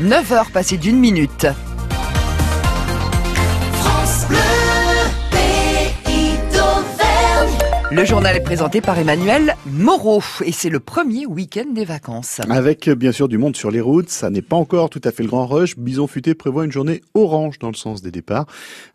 9h passées d'une minute. Le journal est présenté par Emmanuel Moreau et c'est le premier week-end des vacances. Avec bien sûr du monde sur les routes, ça n'est pas encore tout à fait le grand rush. Bison Futé prévoit une journée orange dans le sens des départs,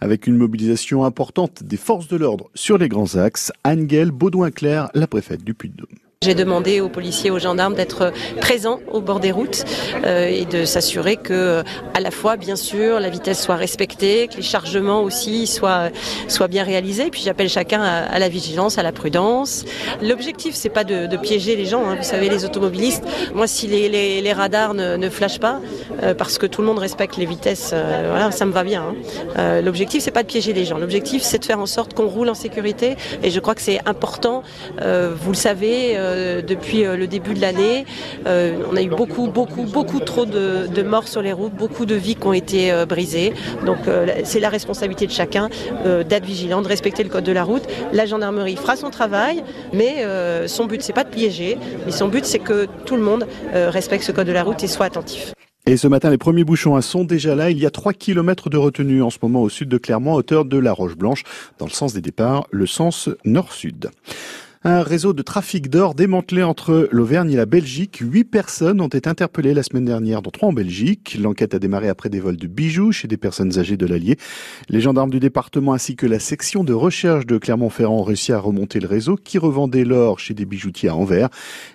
avec une mobilisation importante des forces de l'ordre sur les grands axes. Anne-Guelle Baudouin-Claire, la préfète du Puy-de-Dôme. J'ai demandé aux policiers, aux gendarmes d'être présents au bord des routes euh, et de s'assurer que, à la fois, bien sûr, la vitesse soit respectée, que les chargements aussi soient, soient bien réalisés. Puis j'appelle chacun à, la vigilance, à la prudence. L'objectif, c'est pas de, piéger les gens. Hein. Vous savez, les automobilistes, moi, si les, les, radars ne, ne, flashent pas, euh, parce que tout le monde respecte les vitesses, euh, voilà, ça me va bien. Hein. L'objectif, c'est pas de piéger les gens. L'objectif, c'est de faire en sorte qu'on roule en sécurité. Et je crois que c'est important. vous le savez euh, depuis euh, le début de l'année. Euh, on a eu beaucoup, beaucoup, beaucoup trop de, morts sur les routes, beaucoup de vies qui ont été brisées. Donc c'est la responsabilité de chacun d'être vigilant, de respecter le code de la route. La gendarmerie fera son travail, mais son but c'est pas de piéger, mais son but c'est que tout le monde respecte ce code de la route et soit attentif. Et ce matin, les premiers bouchons sont déjà là. Il y a 3 km de retenue en ce moment au sud de Clermont, à hauteur de la Roche Blanche, dans le sens des départs, le sens nord-sud. Un réseau de trafic d'or démantelé entre l'Auvergne et la Belgique. Huit personnes ont été interpellées la semaine dernière, dont trois en Belgique. L'enquête a démarré après des vols de bijoux chez des personnes âgées de l'Allier. Les gendarmes du département ainsi que la section de recherche de Clermont-Ferrand ont réussi à remonter le réseau qui revendait l'or chez des bijoutiers à Anvers.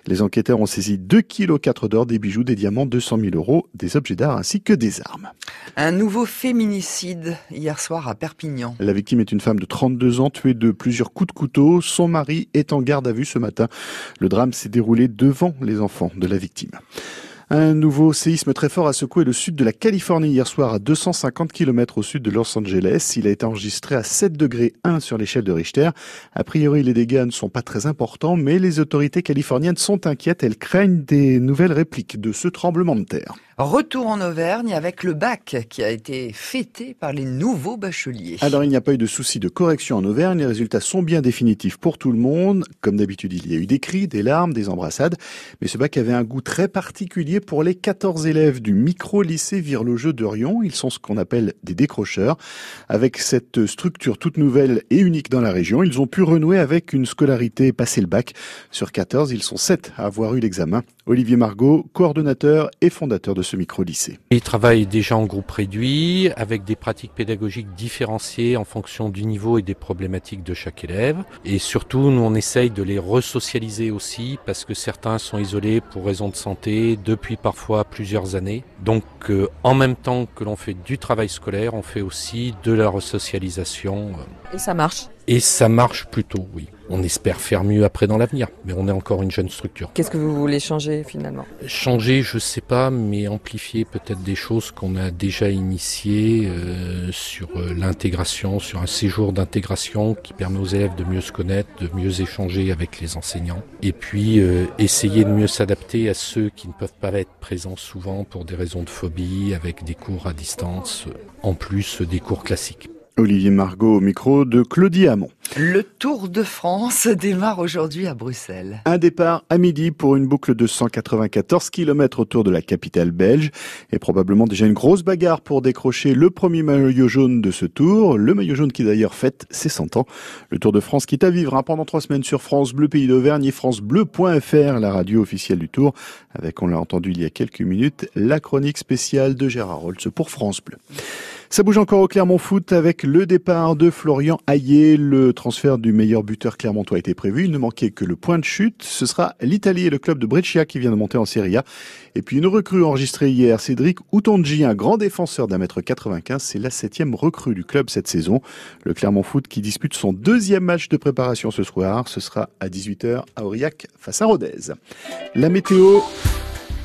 Les enquêteurs ont saisi 2 kg 4 d'or, des bijoux, des diamants, 200 000 euros, des objets d'art ainsi que des armes. Un nouveau féminicide hier soir à Perpignan. La victime est une femme de 32 ans tuée de plusieurs coups de couteau. Son mari est en garde à vue ce matin. Le drame s'est déroulé devant les enfants de la victime. Un nouveau séisme très fort a secoué le sud de la Californie hier soir à 250 km au sud de Los Angeles. Il a été enregistré à 7 degrés 1 sur l'échelle de Richter. A priori, les dégâts ne sont pas très importants, mais les autorités californiennes sont inquiètes. Elles craignent des nouvelles répliques de ce tremblement de terre. Retour en Auvergne avec le bac qui a été fêté par les nouveaux bacheliers. Alors il n'y a pas eu de souci de correction en Auvergne, les résultats sont bien définitifs pour tout le monde. Comme d'habitude, il y a eu des cris, des larmes, des embrassades, mais ce bac avait un goût très particulier pour les 14 élèves du micro-lycée Virlogeux de Rion. Ils sont ce qu'on appelle des décrocheurs. Avec cette structure toute nouvelle et unique dans la région, ils ont pu renouer avec une scolarité passé le bac. Sur 14, ils sont 7 à avoir eu l'examen. Olivier Margot, coordonnateur et fondateur de ce micro-lycée. Ils travaillent déjà en groupe réduit, avec des pratiques pédagogiques différenciées en fonction du niveau et des problématiques de chaque élève. Et surtout, nous, on essaye de les resocialiser aussi, parce que certains sont isolés pour raisons de santé depuis parfois plusieurs années. Donc, euh, en même temps que l'on fait du travail scolaire, on fait aussi de la resocialisation. Et ça marche Et ça marche plutôt, oui. On espère faire mieux après dans l'avenir, mais on est encore une jeune structure. Qu'est-ce que vous voulez changer finalement? Changer, je sais pas, mais amplifier peut-être des choses qu'on a déjà initiées euh, sur euh, l'intégration, sur un séjour d'intégration qui permet aux élèves de mieux se connaître, de mieux échanger avec les enseignants, et puis euh, essayer de mieux s'adapter à ceux qui ne peuvent pas être présents souvent pour des raisons de phobie, avec des cours à distance, en plus des cours classiques. Olivier Margot au micro de Claudie Hamon. Le Tour de France démarre aujourd'hui à Bruxelles. Un départ à midi pour une boucle de 194 km autour de la capitale belge et probablement déjà une grosse bagarre pour décrocher le premier maillot jaune de ce tour. Le maillot jaune qui d'ailleurs fête ses 100 ans. Le Tour de France qui est à vivre hein, pendant trois semaines sur France Bleu Pays d'Auvergne et francebleu.fr, la radio officielle du Tour, avec, on l'a entendu il y a quelques minutes, la chronique spéciale de Gérard Roltz pour France Bleu. Ça bouge encore au Clermont Foot avec le départ de Florian Hayé. Le transfert du meilleur buteur clermontois été prévu. Il ne manquait que le point de chute. Ce sera l'Italie et le club de Brescia qui vient de monter en Serie A. Et puis une recrue enregistrée hier, Cédric Outonji, un grand défenseur d'un mètre 95. C'est la septième recrue du club cette saison. Le Clermont Foot qui dispute son deuxième match de préparation ce soir. Ce sera à 18h à Aurillac face à Rodez. La météo.